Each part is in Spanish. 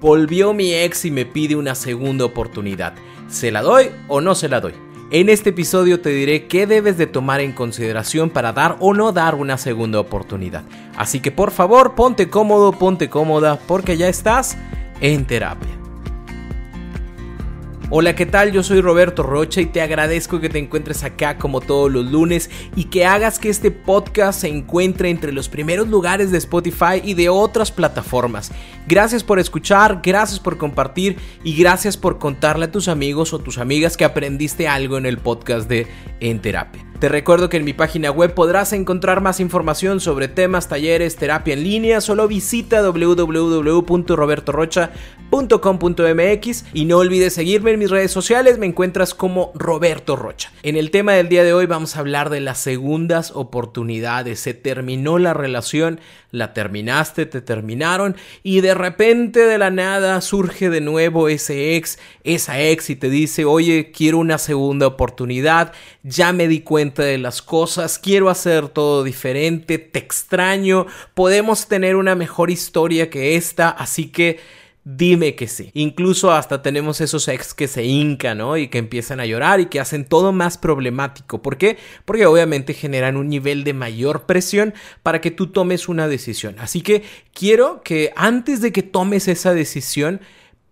Volvió mi ex y me pide una segunda oportunidad. ¿Se la doy o no se la doy? En este episodio te diré qué debes de tomar en consideración para dar o no dar una segunda oportunidad. Así que por favor ponte cómodo, ponte cómoda porque ya estás en terapia. Hola, ¿qué tal? Yo soy Roberto Rocha y te agradezco que te encuentres acá como todos los lunes y que hagas que este podcast se encuentre entre los primeros lugares de Spotify y de otras plataformas. Gracias por escuchar, gracias por compartir y gracias por contarle a tus amigos o tus amigas que aprendiste algo en el podcast de En Terapia. Te recuerdo que en mi página web podrás encontrar más información sobre temas, talleres, terapia en línea. Solo visita www.robertorocha.com.mx y no olvides seguirme en mis redes sociales. Me encuentras como Roberto Rocha. En el tema del día de hoy vamos a hablar de las segundas oportunidades. Se terminó la relación, la terminaste, te terminaron y de repente de la nada surge de nuevo ese ex, esa ex y te dice, oye, quiero una segunda oportunidad. Ya me di cuenta de las cosas, quiero hacer todo diferente, te extraño, podemos tener una mejor historia que esta, así que dime que sí. Incluso hasta tenemos esos ex que se hincan, ¿no? Y que empiezan a llorar y que hacen todo más problemático. ¿Por qué? Porque obviamente generan un nivel de mayor presión para que tú tomes una decisión. Así que quiero que antes de que tomes esa decisión,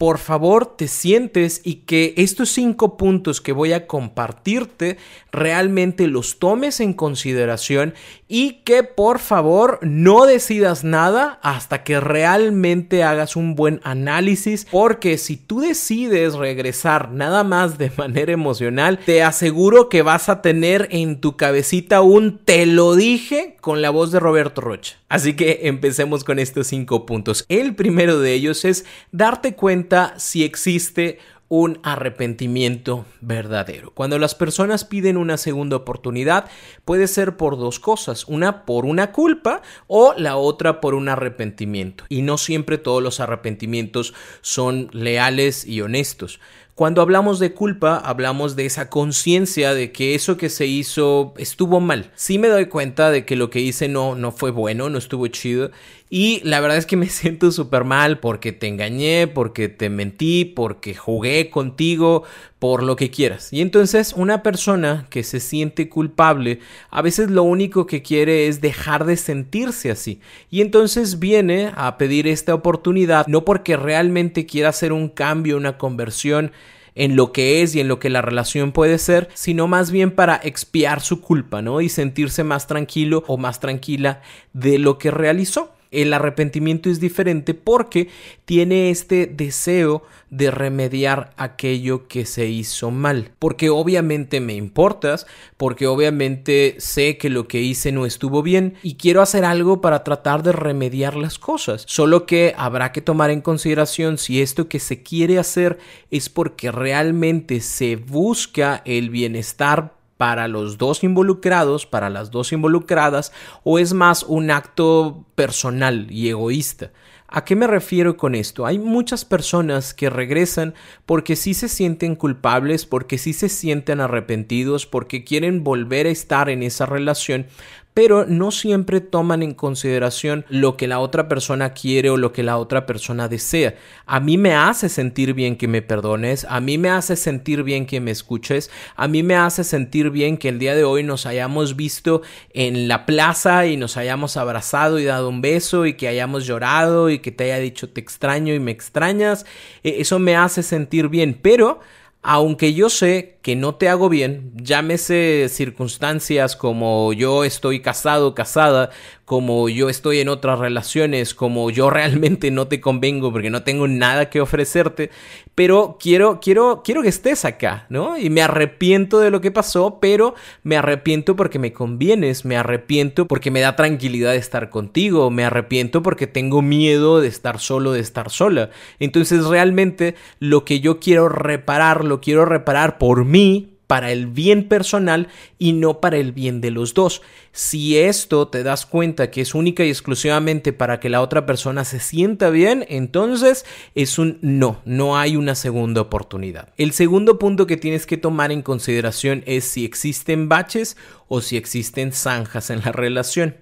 por favor te sientes y que estos cinco puntos que voy a compartirte realmente los tomes en consideración y que por favor no decidas nada hasta que realmente hagas un buen análisis porque si tú decides regresar nada más de manera emocional te aseguro que vas a tener en tu cabecita un te lo dije con la voz de Roberto Rocha. Así que empecemos con estos cinco puntos. El primero de ellos es darte cuenta si existe un arrepentimiento verdadero. Cuando las personas piden una segunda oportunidad, puede ser por dos cosas, una por una culpa o la otra por un arrepentimiento. Y no siempre todos los arrepentimientos son leales y honestos. Cuando hablamos de culpa, hablamos de esa conciencia de que eso que se hizo estuvo mal. Sí me doy cuenta de que lo que hice no, no fue bueno, no estuvo chido. Y la verdad es que me siento súper mal porque te engañé, porque te mentí, porque jugué contigo, por lo que quieras. Y entonces una persona que se siente culpable, a veces lo único que quiere es dejar de sentirse así. Y entonces viene a pedir esta oportunidad, no porque realmente quiera hacer un cambio, una conversión, en lo que es y en lo que la relación puede ser, sino más bien para expiar su culpa, ¿no? Y sentirse más tranquilo o más tranquila de lo que realizó. El arrepentimiento es diferente porque tiene este deseo de remediar aquello que se hizo mal. Porque obviamente me importas, porque obviamente sé que lo que hice no estuvo bien y quiero hacer algo para tratar de remediar las cosas. Solo que habrá que tomar en consideración si esto que se quiere hacer es porque realmente se busca el bienestar para los dos involucrados, para las dos involucradas, o es más un acto personal y egoísta. ¿A qué me refiero con esto? Hay muchas personas que regresan porque sí se sienten culpables, porque sí se sienten arrepentidos, porque quieren volver a estar en esa relación, pero no siempre toman en consideración lo que la otra persona quiere o lo que la otra persona desea. A mí me hace sentir bien que me perdones, a mí me hace sentir bien que me escuches, a mí me hace sentir bien que el día de hoy nos hayamos visto en la plaza y nos hayamos abrazado y dado un beso y que hayamos llorado y que te haya dicho te extraño y me extrañas. E, eso me hace sentir bien, pero aunque yo sé que no te hago bien, llámese circunstancias como yo estoy casado, casada, como yo estoy en otras relaciones, como yo realmente no te convengo porque no tengo nada que ofrecerte, pero quiero quiero quiero que estés acá, ¿no? Y me arrepiento de lo que pasó, pero me arrepiento porque me convienes, me arrepiento porque me da tranquilidad estar contigo, me arrepiento porque tengo miedo de estar solo, de estar sola. Entonces, realmente lo que yo quiero reparar, lo quiero reparar por mí, para el bien personal y no para el bien de los dos. Si esto te das cuenta que es única y exclusivamente para que la otra persona se sienta bien, entonces es un no, no hay una segunda oportunidad. El segundo punto que tienes que tomar en consideración es si existen baches o si existen zanjas en la relación.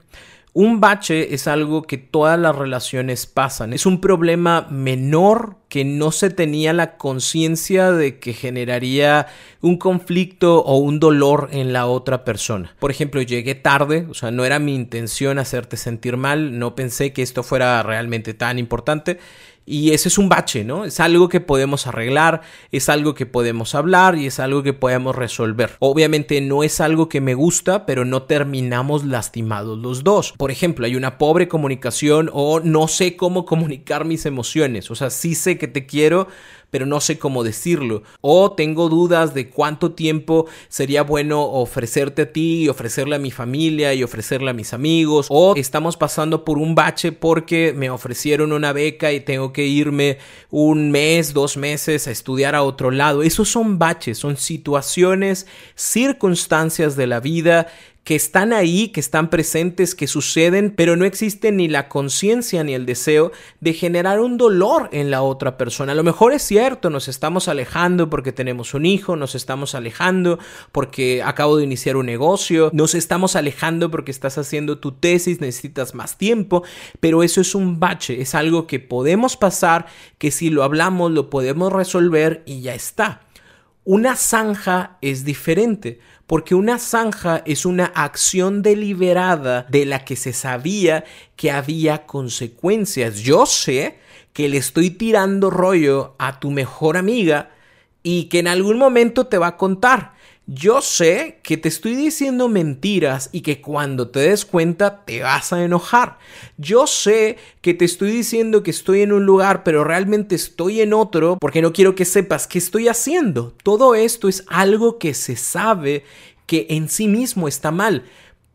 Un bache es algo que todas las relaciones pasan. Es un problema menor que no se tenía la conciencia de que generaría un conflicto o un dolor en la otra persona. Por ejemplo, llegué tarde, o sea, no era mi intención hacerte sentir mal, no pensé que esto fuera realmente tan importante y ese es un bache, ¿no? Es algo que podemos arreglar, es algo que podemos hablar y es algo que podemos resolver. Obviamente no es algo que me gusta, pero no terminamos lastimados los dos. Por ejemplo, hay una pobre comunicación o no sé cómo comunicar mis emociones. O sea, sí sé que te quiero, pero no sé cómo decirlo. O tengo dudas de cuánto tiempo sería bueno ofrecerte a ti y ofrecerle a mi familia y ofrecerle a mis amigos. O estamos pasando por un bache porque me ofrecieron una beca y tengo que irme un mes, dos meses a estudiar a otro lado. Esos son baches, son situaciones, circunstancias de la vida que están ahí, que están presentes, que suceden, pero no existe ni la conciencia ni el deseo de generar un dolor en la otra persona. A lo mejor es cierto, nos estamos alejando porque tenemos un hijo, nos estamos alejando porque acabo de iniciar un negocio, nos estamos alejando porque estás haciendo tu tesis, necesitas más tiempo, pero eso es un bache, es algo que podemos pasar, que si lo hablamos lo podemos resolver y ya está. Una zanja es diferente porque una zanja es una acción deliberada de la que se sabía que había consecuencias. Yo sé que le estoy tirando rollo a tu mejor amiga y que en algún momento te va a contar. Yo sé que te estoy diciendo mentiras y que cuando te des cuenta te vas a enojar. Yo sé que te estoy diciendo que estoy en un lugar pero realmente estoy en otro porque no quiero que sepas qué estoy haciendo. Todo esto es algo que se sabe que en sí mismo está mal.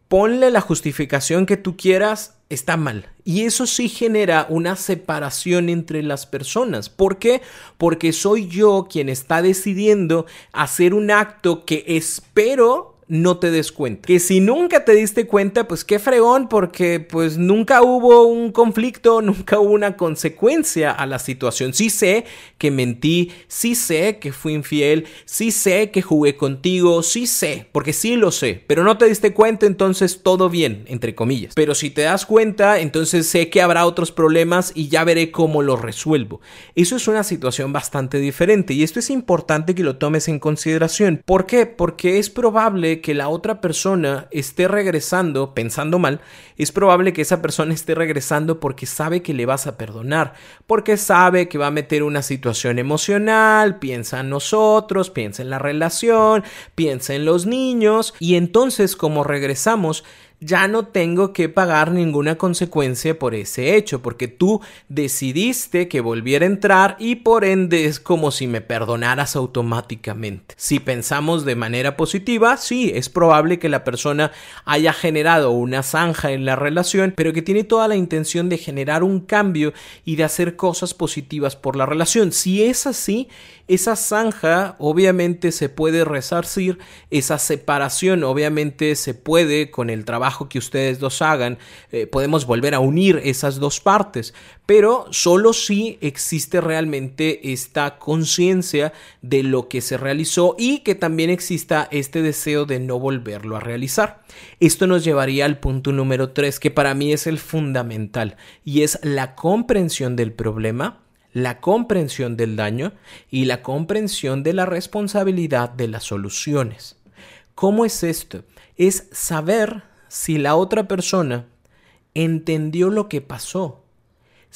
Ponle la justificación que tú quieras, está mal. Y eso sí genera una separación entre las personas. ¿Por qué? Porque soy yo quien está decidiendo hacer un acto que espero no te des cuenta. Que si nunca te diste cuenta, pues qué fregón, porque pues nunca hubo un conflicto, nunca hubo una consecuencia a la situación. Sí sé que mentí, sí sé que fui infiel, sí sé que jugué contigo, sí sé, porque sí lo sé, pero no te diste cuenta, entonces todo bien, entre comillas. Pero si te das cuenta, entonces sé que habrá otros problemas y ya veré cómo los resuelvo. Eso es una situación bastante diferente y esto es importante que lo tomes en consideración. ¿Por qué? Porque es probable que la otra persona esté regresando pensando mal, es probable que esa persona esté regresando porque sabe que le vas a perdonar, porque sabe que va a meter una situación emocional, piensa en nosotros, piensa en la relación, piensa en los niños y entonces como regresamos, ya no tengo que pagar ninguna consecuencia por ese hecho, porque tú decidiste que volviera a entrar y por ende es como si me perdonaras automáticamente. Si pensamos de manera positiva, sí, es probable que la persona haya generado una zanja en la relación, pero que tiene toda la intención de generar un cambio y de hacer cosas positivas por la relación. Si es así, esa zanja obviamente se puede resarcir, esa separación obviamente se puede con el trabajo que ustedes dos hagan, eh, podemos volver a unir esas dos partes, pero solo si existe realmente esta conciencia de lo que se realizó y que también exista este deseo de no volverlo a realizar. Esto nos llevaría al punto número 3, que para mí es el fundamental, y es la comprensión del problema la comprensión del daño y la comprensión de la responsabilidad de las soluciones. ¿Cómo es esto? Es saber si la otra persona entendió lo que pasó,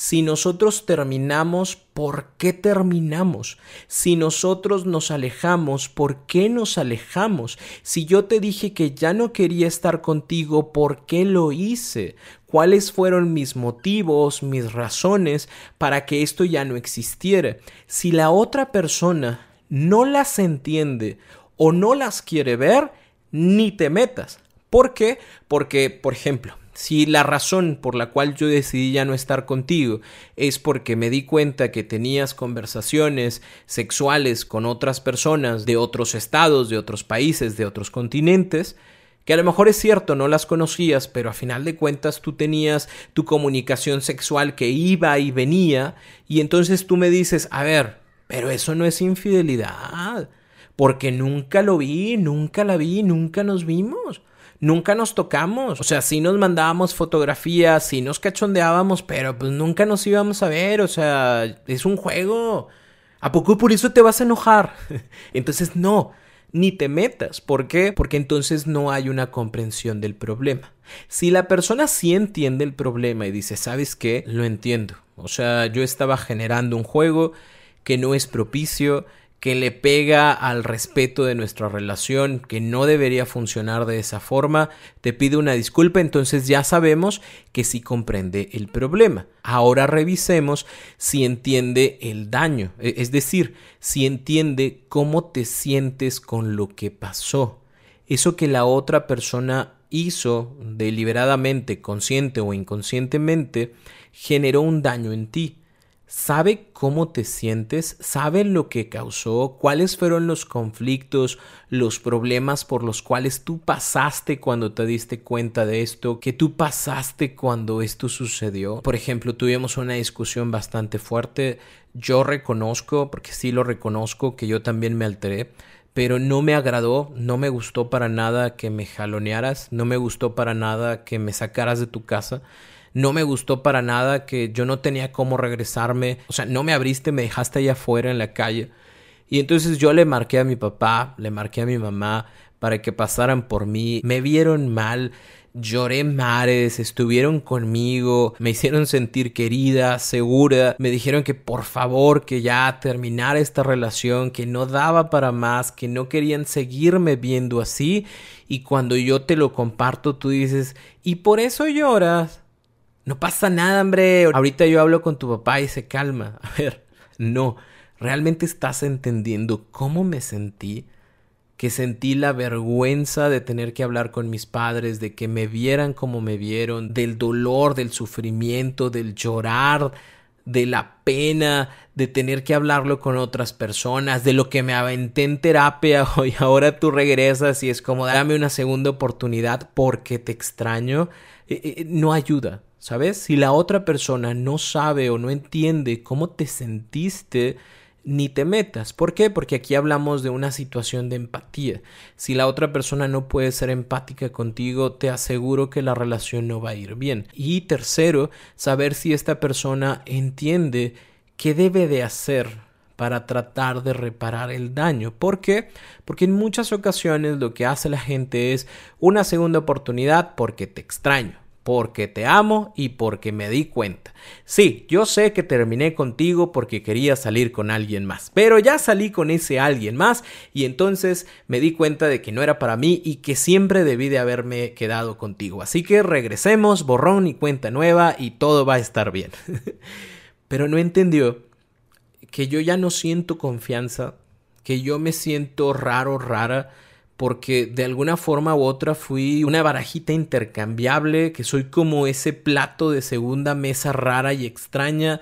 Si nosotros terminamos, ¿por qué terminamos? Si nosotros nos alejamos, ¿por qué nos alejamos? Si yo te dije que ya no quería estar contigo, ¿por qué lo hice? ¿Cuáles fueron mis motivos, mis razones para que esto ya no existiera? Si la otra persona no las entiende o no las quiere ver, ni te metas. ¿Por qué? Porque, por ejemplo, si la razón por la cual yo decidí ya no estar contigo es porque me di cuenta que tenías conversaciones sexuales con otras personas de otros estados, de otros países, de otros continentes, que a lo mejor es cierto, no las conocías, pero a final de cuentas tú tenías tu comunicación sexual que iba y venía, y entonces tú me dices, a ver, pero eso no es infidelidad, porque nunca lo vi, nunca la vi, nunca nos vimos nunca nos tocamos. O sea, sí nos mandábamos fotografías, sí nos cachondeábamos, pero pues nunca nos íbamos a ver. O sea, es un juego. ¿A poco por eso te vas a enojar? entonces, no, ni te metas. ¿Por qué? Porque entonces no hay una comprensión del problema. Si la persona sí entiende el problema y dice, ¿sabes qué? Lo entiendo. O sea, yo estaba generando un juego que no es propicio, que le pega al respeto de nuestra relación, que no debería funcionar de esa forma, te pido una disculpa, entonces ya sabemos que sí comprende el problema. Ahora revisemos si entiende el daño, e, es decir, si entiende cómo te sientes con lo que pasó. Eso que la otra persona hizo deliberadamente, consciente o inconscientemente, generó un daño en ti sabe cómo te sientes, sabe lo que causó, cuáles fueron los conflictos, los problemas por los cuales tú pasaste cuando te diste cuenta de esto, que tú pasaste cuando esto sucedió. Por ejemplo, tuvimos una discusión bastante fuerte. Yo reconozco, porque sí lo reconozco, que yo también me alteré pero no me agradó, no me gustó para nada que me jalonearas, no me gustó para nada que me sacaras de tu casa no me gustó para nada que yo no tenía cómo regresarme, o sea, no me abriste, me dejaste allá afuera en la calle. Y entonces yo le marqué a mi papá, le marqué a mi mamá para que pasaran por mí, me vieron mal, lloré mares, estuvieron conmigo, me hicieron sentir querida, segura, me dijeron que por favor que ya terminara esta relación, que no daba para más, que no querían seguirme viendo así y cuando yo te lo comparto tú dices, ¿y por eso lloras? No pasa nada, hombre. Ahorita yo hablo con tu papá y se calma. A ver, no. ¿Realmente estás entendiendo cómo me sentí? Que sentí la vergüenza de tener que hablar con mis padres, de que me vieran como me vieron, del dolor, del sufrimiento, del llorar, de la pena, de tener que hablarlo con otras personas, de lo que me aventé en terapia y ahora tú regresas y es como dame una segunda oportunidad porque te extraño, eh, eh, no ayuda. ¿Sabes? Si la otra persona no sabe o no entiende cómo te sentiste, ni te metas. ¿Por qué? Porque aquí hablamos de una situación de empatía. Si la otra persona no puede ser empática contigo, te aseguro que la relación no va a ir bien. Y tercero, saber si esta persona entiende qué debe de hacer para tratar de reparar el daño. ¿Por qué? Porque en muchas ocasiones lo que hace la gente es una segunda oportunidad porque te extraño porque te amo y porque me di cuenta. Sí, yo sé que terminé contigo porque quería salir con alguien más, pero ya salí con ese alguien más y entonces me di cuenta de que no era para mí y que siempre debí de haberme quedado contigo. Así que regresemos, borrón y cuenta nueva y todo va a estar bien. pero no entendió que yo ya no siento confianza, que yo me siento raro, rara, porque de alguna forma u otra fui una barajita intercambiable, que soy como ese plato de segunda mesa rara y extraña,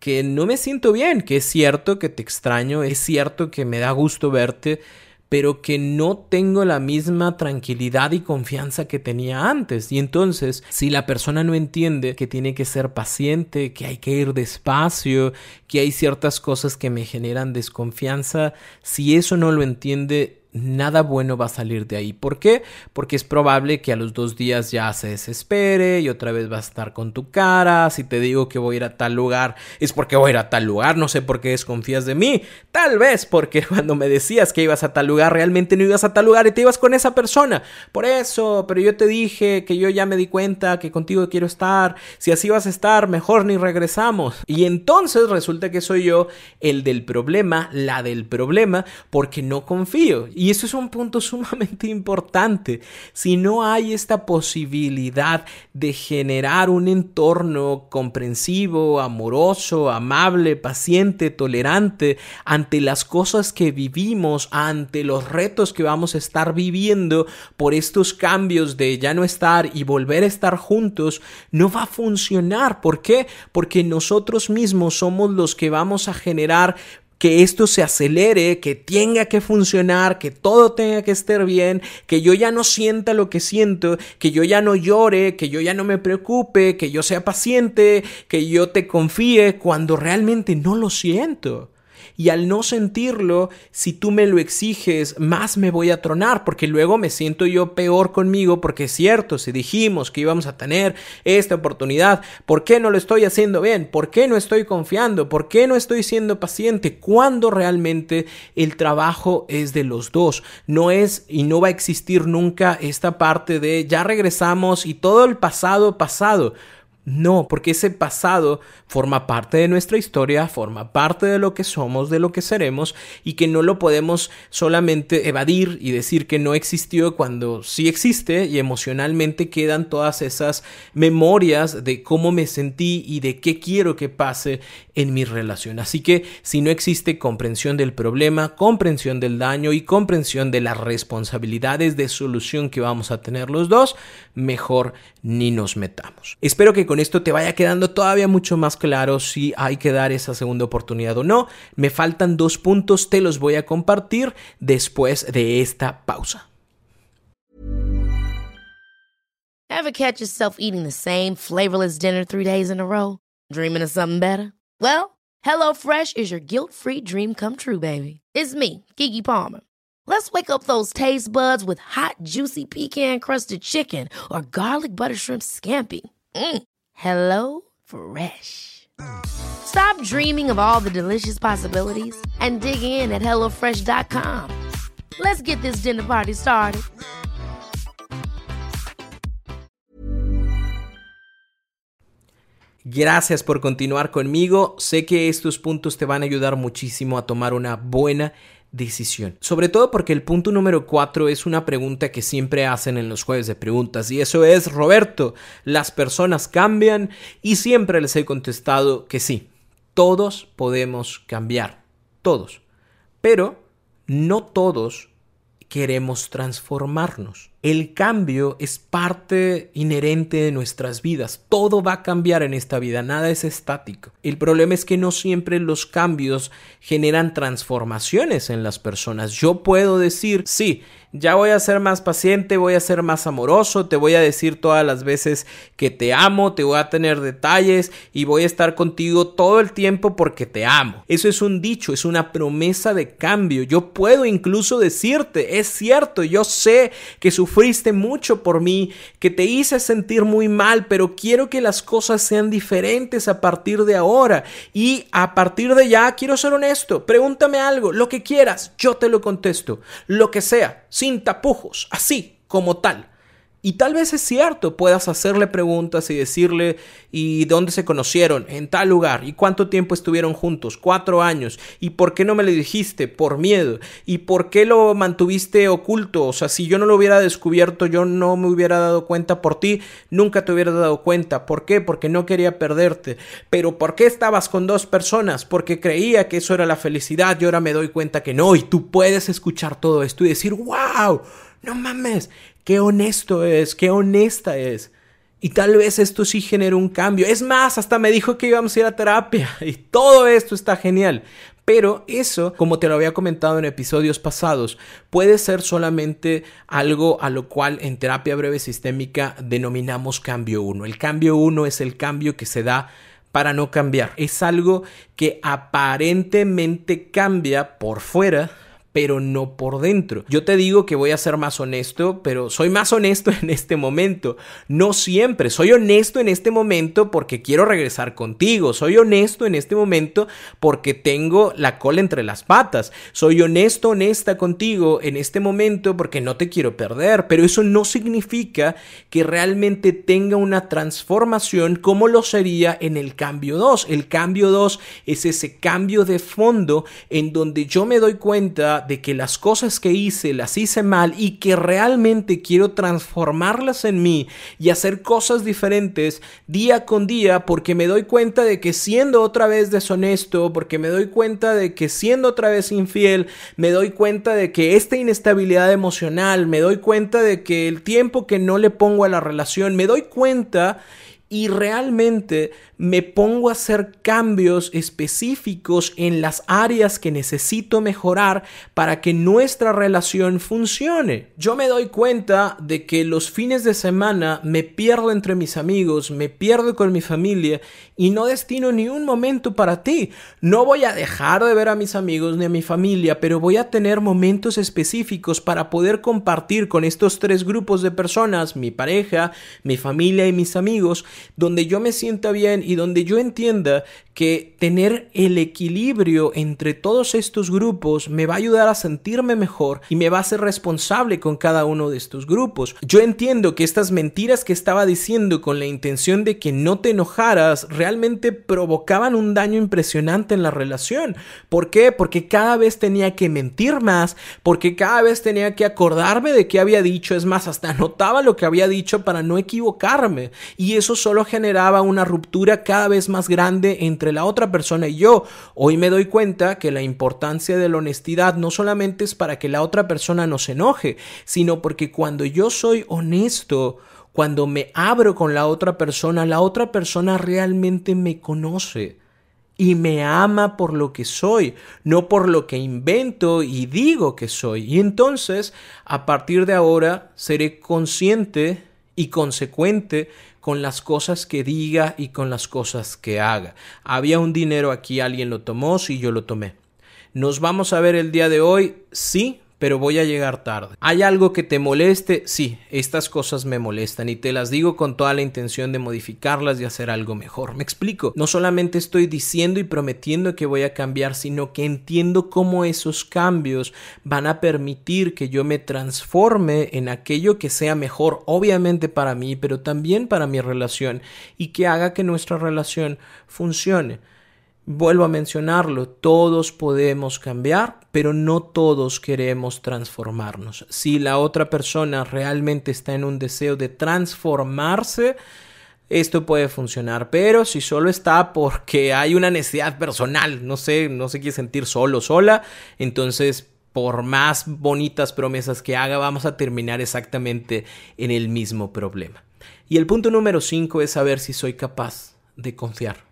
que no me siento bien, que es cierto que te extraño, es cierto que me da gusto verte, pero que no tengo la misma tranquilidad y confianza que tenía antes. Y entonces, si la persona no entiende que tiene que ser paciente, que hay que ir despacio, que hay ciertas cosas que me generan desconfianza, si eso no lo entiende, nada bueno va a salir de ahí. ¿Por qué? Porque es probable que a los dos días ya se desespere y otra vez va a estar con tu cara. Si te digo que voy a ir a tal lugar, es porque voy a ir a tal lugar. No sé por qué desconfías de mí. Tal vez porque cuando me decías que ibas a tal lugar, realmente no ibas a tal lugar y te ibas con esa persona. Por eso, pero yo te dije que yo ya me di cuenta que contigo quiero estar. Si así vas a estar, mejor ni regresamos. Y entonces resulta que soy yo el del problema, la del problema, porque no confío. Y eso es un punto sumamente importante. Si no hay esta posibilidad de generar un entorno comprensivo, amoroso, amable, paciente, tolerante ante las cosas que vivimos, ante los retos que vamos a estar viviendo por estos cambios de ya no estar y volver a estar juntos, no va a funcionar. ¿Por qué? Porque nosotros mismos somos los que vamos a generar que esto se acelere, que tenga que funcionar, que todo tenga que estar bien, que yo ya no sienta lo que siento, que yo ya no llore, que yo ya no me preocupe, que yo sea paciente, que yo te confíe cuando realmente no lo siento y al no sentirlo, si tú me lo exiges, más me voy a tronar, porque luego me siento yo peor conmigo, porque es cierto, si dijimos que íbamos a tener esta oportunidad, ¿por qué no lo estoy haciendo bien? ¿Por qué no estoy confiando? ¿Por qué no estoy siendo paciente? Cuando realmente el trabajo es de los dos, no es y no va a existir nunca esta parte de ya regresamos y todo el pasado pasado. No, porque ese pasado forma parte de nuestra historia, forma parte de lo que somos, de lo que seremos, y que no lo podemos solamente evadir y decir que no existió cuando sí existe y emocionalmente quedan todas esas memorias de cómo me sentí y de qué quiero que pase en mi relación. Así que si no existe comprensión del problema, comprensión del daño y comprensión de las responsabilidades de solución que vamos a tener los dos, mejor ni nos metamos. Espero que con esto te vaya quedando todavía mucho más claro si hay que dar esa segunda oportunidad o no. Me faltan dos puntos, te los voy a compartir después de esta pausa. Ever catch yourself eating the same flavorless dinner three days in a row? Dreaming of something better? Well, HelloFresh is your guilt-free dream come true, baby. It's me, Kiki Palmer. Let's wake up those taste buds with hot, juicy pecan crusted chicken or garlic butter shrimp scampi. Mm. Hello Fresh. Stop dreaming of all the delicious possibilities and dig in at HelloFresh.com. Let's get this dinner party started. Gracias por continuar conmigo. Sé que estos puntos te van a ayudar muchísimo a tomar una buena Sobre todo porque el punto número 4 es una pregunta que siempre hacen en los jueves de preguntas y eso es, Roberto, ¿las personas cambian? Y siempre les he contestado que sí, todos podemos cambiar, todos. Pero no todos queremos transformarnos. El cambio es parte inherente de nuestras vidas. Todo va a cambiar en esta vida, nada es estático. El problema es que no siempre los cambios generan transformaciones en las personas. Yo puedo decir, sí, ya voy a ser más paciente, voy a ser más amoroso, te voy a decir todas las veces que te amo, te voy a tener detalles y voy a estar contigo todo el tiempo porque te amo. Eso es un dicho, es una promesa de cambio. Yo puedo incluso decirte, es cierto, yo sé que sufriste mucho por mí, que te hice sentir muy mal, pero quiero que las cosas sean diferentes a partir de ahora y a partir de ya quiero ser honesto. Pregúntame algo, lo que quieras, yo te lo contesto, lo que sea sin tapujos, así como tal. Y tal vez es cierto, puedas hacerle preguntas y decirle, ¿y dónde se conocieron? En tal lugar. ¿Y cuánto tiempo estuvieron juntos? Cuatro años. ¿Y por qué no me lo dijiste? Por miedo. ¿Y por qué lo mantuviste oculto? O sea, si yo no lo hubiera descubierto, yo no me hubiera dado cuenta por ti, nunca te hubiera dado cuenta. ¿Por qué? Porque no quería perderte. Pero ¿por qué estabas con dos personas? Porque creía que eso era la felicidad y ahora me doy cuenta que no. Y tú puedes escuchar todo esto y decir, wow, no mames, qué honesto es, qué honesta es. Y tal vez esto sí genere un cambio. Es más, hasta me dijo que íbamos a ir a terapia. Y todo esto está genial. Pero eso, como te lo había comentado en episodios pasados, puede ser solamente algo a lo cual en terapia breve sistémica denominamos cambio 1. El cambio 1 es el cambio que se da para no cambiar. Es algo que aparentemente cambia por fuera, pero no por dentro. Yo te digo que voy a ser más honesto, pero soy más honesto en este momento. No siempre, soy honesto en este momento porque quiero regresar contigo. Soy honesto en este momento porque tengo la cola entre las patas. Soy honesto, honesta contigo en este momento porque no te quiero perder, pero eso no significa que realmente tenga una transformación como lo sería en el cambio 2. El cambio 2 es ese cambio de fondo en donde yo me doy cuenta de que las cosas que hice las hice mal y que realmente quiero transformarlas en mí y hacer cosas diferentes día con día porque me doy cuenta de que siendo otra vez deshonesto, porque me doy cuenta de que siendo otra vez infiel, me doy cuenta de que esta inestabilidad emocional, me doy cuenta de que el tiempo que no le pongo a la relación, me doy cuenta y realmente me pongo a hacer cambios específicos en las áreas que necesito mejorar para que nuestra relación funcione. Yo me doy cuenta de que los fines de semana me pierdo entre mis amigos, me pierdo con mi familia y no destino ni un momento para ti. No voy a dejar de ver a mis amigos ni a mi familia, pero voy a tener momentos específicos para poder compartir con estos tres grupos de personas, mi pareja, mi familia y mis amigos, donde yo me sienta bien y donde yo entienda que tener el equilibrio entre todos estos grupos me va a ayudar a sentirme mejor y me va a hacer responsable con cada uno de estos grupos. Yo entiendo que estas mentiras que estaba diciendo con la intención de que no te enojaras realmente provocaban un daño impresionante en la relación. ¿Por qué? Porque cada vez tenía que mentir más, porque cada vez tenía que acordarme de qué había dicho, es más, hasta anotaba lo que había dicho para no equivocarme y eso solo generaba una ruptura cada vez más grande entre la otra persona y yo. Hoy me doy cuenta que la importancia de la honestidad no solamente es para que la otra persona no se enoje, sino porque cuando yo soy honesto, cuando me abro con la otra persona, la otra persona realmente me conoce y me ama por lo que soy, no por lo que invento y digo que soy. Y entonces, a partir de ahora, seré consciente y consecuente con las cosas que diga y con las cosas que haga. Había un dinero aquí, alguien lo tomó, sí, yo lo tomé. ¿Nos vamos a ver el día de hoy? Sí, pero voy a llegar tarde. ¿Hay algo que te moleste? Sí, estas cosas me molestan y te las digo con toda la intención de modificarlas y hacer algo mejor. Me explico. No solamente estoy diciendo y prometiendo que voy a cambiar, sino que entiendo cómo esos cambios van a permitir que yo me transforme en aquello que sea mejor, obviamente para mí, pero también para mi relación y que haga que nuestra relación funcione. Vuelvo a mencionarlo, todos podemos cambiar, pero no todos queremos transformarnos. Si la otra persona realmente está en un deseo de transformarse, esto puede funcionar, pero si solo está porque hay una necesidad personal, no sé, no se quiere sentir solo, sola, entonces por más bonitas promesas que haga, vamos a terminar exactamente en el mismo problema. Y el punto número 5 es saber si soy capaz de confiar.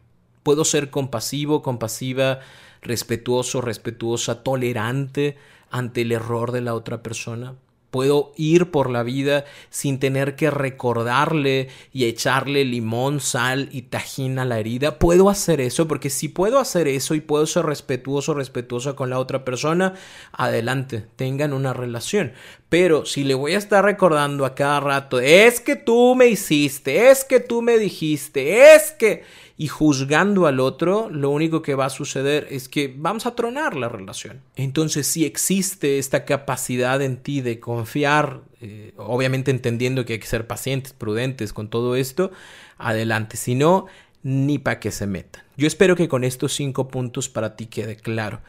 Puedo ser compasivo, compasiva, respetuoso, respetuosa, tolerante ante el error de la otra persona. Puedo ir por la vida sin tener que recordarle y echarle limón, sal y tajín a la herida. Puedo hacer eso porque si puedo hacer eso y puedo ser respetuoso, respetuosa con la otra persona, adelante, tengan una relación. Pero si le voy a estar recordando a cada rato, es que tú me hiciste, es que tú me dijiste, es que y juzgando al otro, lo único que va a suceder es que vamos a tronar la relación. Entonces, si existe esta capacidad en ti de confiar, eh, obviamente entendiendo que hay que ser pacientes, prudentes con todo esto, adelante. Si no, ni para que se metan. Yo espero que con estos cinco puntos para ti quede claro.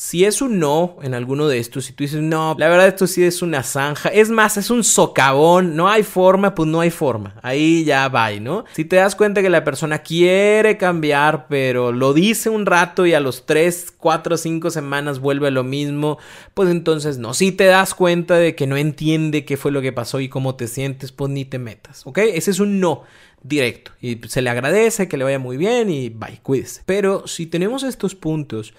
Si es un no en alguno de estos, si tú dices, no, la verdad esto sí es una zanja, es más, es un socavón, no hay forma, pues no hay forma. Ahí ya va, ¿no? Si te das cuenta que la persona quiere cambiar, pero lo dice un rato y a los 3, 4, 5 semanas vuelve a lo mismo, pues entonces no. Si te das cuenta de que no entiende qué fue lo que pasó y cómo te sientes, pues ni te metas, ¿ok? Ese es un no directo. Y se le agradece, que le vaya muy bien y bye, cuídese. Pero si tenemos estos puntos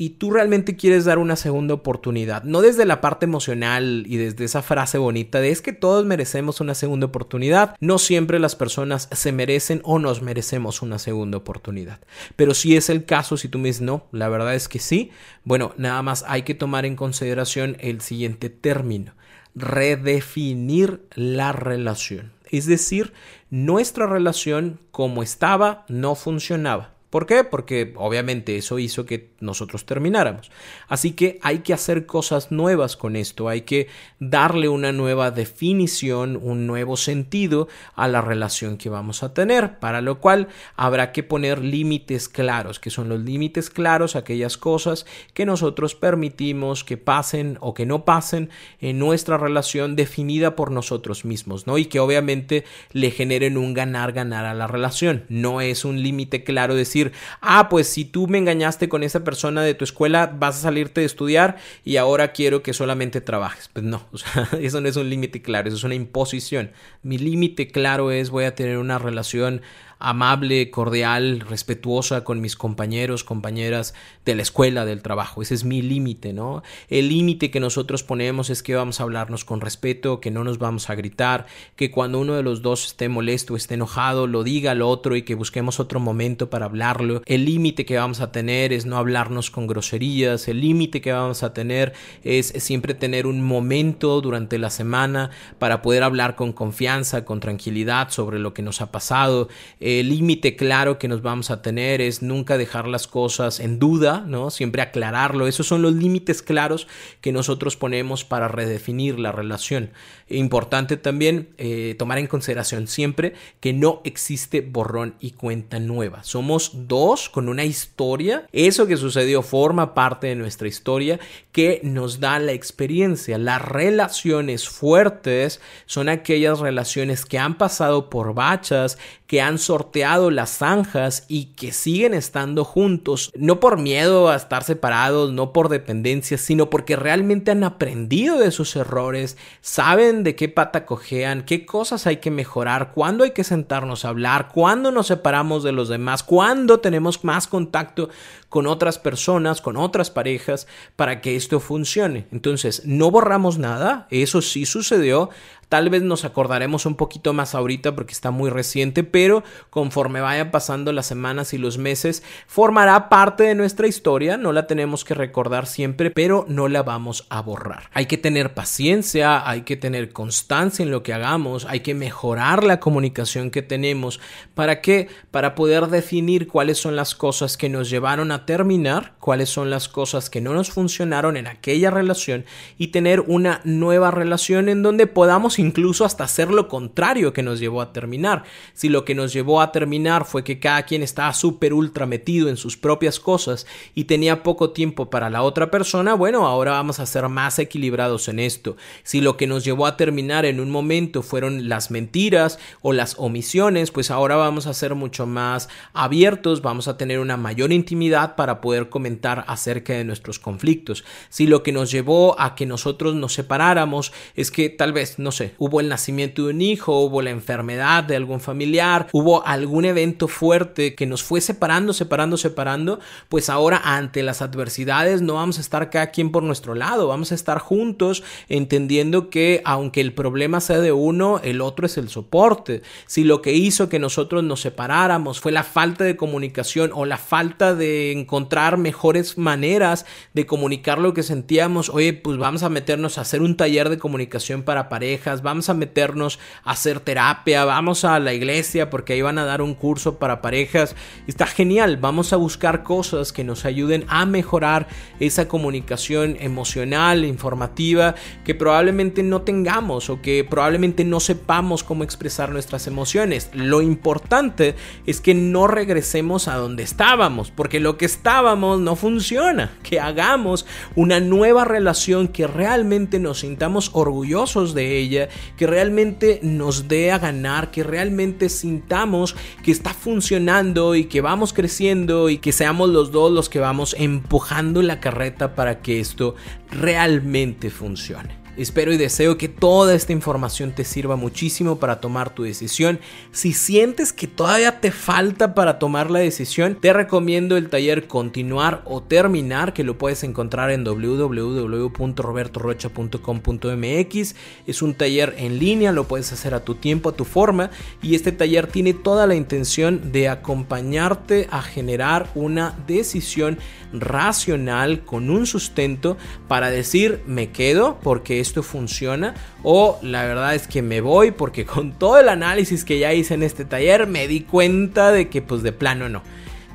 y tú realmente quieres dar una segunda oportunidad, no desde la parte emocional y desde esa frase bonita de es que todos merecemos una segunda oportunidad, no siempre las personas se merecen o nos merecemos una segunda oportunidad. Pero si es el caso, si tú me dices no, la verdad es que sí, bueno, nada más hay que tomar en consideración el siguiente término, redefinir la relación. Es decir, nuestra relación como estaba no funcionaba. ¿Por qué? Porque obviamente eso hizo que nosotros termináramos. Así que hay que hacer cosas nuevas con esto, hay que darle una nueva definición, un nuevo sentido a la relación que vamos a tener, para lo cual habrá que poner límites claros, que son los límites claros, aquellas cosas que nosotros permitimos que pasen o que no pasen en nuestra relación definida por nosotros mismos, ¿no? Y que obviamente le generen un ganar-ganar a la relación. No es un límite claro decir ah, pues si tú me engañaste con esa persona de tu escuela, vas a salirte de estudiar y ahora quiero que solamente trabajes. Pues no, o sea, eso no es un límite claro, eso es una imposición. Mi límite claro es voy a tener una relación amable, cordial, respetuosa con mis compañeros, compañeras de la escuela, del trabajo. Ese es mi límite, ¿no? El límite que nosotros ponemos es que vamos a hablarnos con respeto, que no nos vamos a gritar, que cuando uno de los dos esté molesto, esté enojado, lo diga al otro y que busquemos otro momento para hablarlo. El límite que vamos a tener es no hablarnos con groserías. El límite que vamos a tener es siempre tener un momento durante la semana para poder hablar con confianza, con tranquilidad sobre lo que nos ha pasado el límite claro que nos vamos a tener es nunca dejar las cosas en duda, ¿no? Siempre aclararlo. Esos son los límites claros que nosotros ponemos para redefinir la relación. Importante también eh, tomar en consideración siempre que no existe borrón y cuenta nueva. Somos dos con una historia. Eso que sucedió forma parte de nuestra historia que nos da la experiencia. Las relaciones fuertes son aquellas relaciones que han pasado por bachas, que han sorteado las zanjas y que siguen estando juntos, no por miedo a estar separados, no por dependencia, sino porque realmente han aprendido de sus errores, saben de qué pata cojean, qué cosas hay que mejorar, cuándo hay que sentarnos a hablar, cuándo nos separamos de los demás, cuándo tenemos más contacto con otras personas, con otras parejas, para que esto funcione. Entonces, no borramos nada, eso sí sucedió, Tal vez nos acordaremos un poquito más ahorita porque está muy reciente, pero conforme vayan pasando las semanas y los meses, formará parte de nuestra historia. No la tenemos que recordar siempre, pero no la vamos a borrar. Hay que tener paciencia, hay que tener constancia en lo que hagamos, hay que mejorar la comunicación que tenemos. ¿Para qué? Para poder definir cuáles son las cosas que nos llevaron a terminar, cuáles son las cosas que no nos funcionaron en aquella relación y tener una nueva relación en donde podamos incluso hasta hacer lo contrario que nos llevó a terminar. Si lo que nos llevó a terminar fue que cada quien estaba súper ultra metido en sus propias cosas y tenía poco tiempo para la otra persona, bueno, ahora vamos a ser más equilibrados en esto. Si lo que nos llevó a terminar en un momento fueron las mentiras o las omisiones, pues ahora vamos a ser mucho más abiertos, vamos a tener una mayor intimidad para poder comentar acerca de nuestros conflictos. Si lo que nos llevó a que nosotros nos separáramos es que tal vez, no sé, hubo el nacimiento de un hijo, hubo la enfermedad de algún familiar, hubo algún evento fuerte que nos fue separando, separando, separando, pues ahora ante las adversidades no vamos a estar cada quien por nuestro lado, vamos a estar juntos entendiendo que aunque el problema sea de uno, el otro es el soporte. Si lo que hizo que nosotros nos separáramos fue la falta de comunicación o la falta de encontrar mejores maneras de comunicar lo que sentíamos, oye, pues vamos a meternos a hacer un taller de comunicación para parejas, vamos a meternos a hacer terapia, vamos a la iglesia porque ahí van a dar un curso para parejas. Está genial, vamos a buscar cosas que nos ayuden a mejorar esa comunicación emocional, informativa, que probablemente no tengamos o que probablemente no sepamos cómo expresar nuestras emociones. Lo importante es que no regresemos a donde estábamos, porque lo que estábamos no funciona. Que hagamos una nueva relación que realmente nos sintamos orgullosos de ella que realmente nos dé a ganar, que realmente sintamos que está funcionando y que vamos creciendo y que seamos los dos los que vamos empujando la carreta para que esto realmente funcione. Espero y deseo que toda esta información te sirva muchísimo para tomar tu decisión. Si sientes que todavía te falta para tomar la decisión, te recomiendo el taller Continuar o Terminar, que lo puedes encontrar en www.robertorocha.com.mx. Es un taller en línea, lo puedes hacer a tu tiempo, a tu forma, y este taller tiene toda la intención de acompañarte a generar una decisión racional con un sustento para decir me quedo porque esto funciona o la verdad es que me voy porque con todo el análisis que ya hice en este taller me di cuenta de que pues de plano no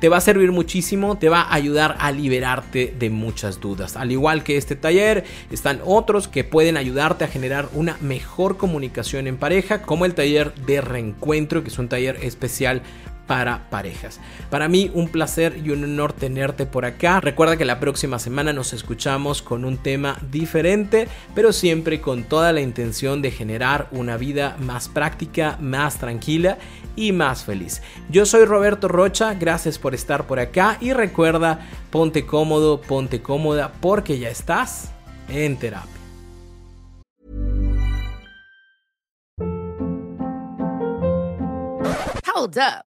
te va a servir muchísimo, te va a ayudar a liberarte de muchas dudas. Al igual que este taller, están otros que pueden ayudarte a generar una mejor comunicación en pareja, como el taller de reencuentro, que es un taller especial para parejas. Para mí un placer y un honor tenerte por acá. Recuerda que la próxima semana nos escuchamos con un tema diferente, pero siempre con toda la intención de generar una vida más práctica, más tranquila y más feliz. Yo soy Roberto Rocha, gracias por estar por acá y recuerda, ponte cómodo, ponte cómoda porque ya estás en terapia.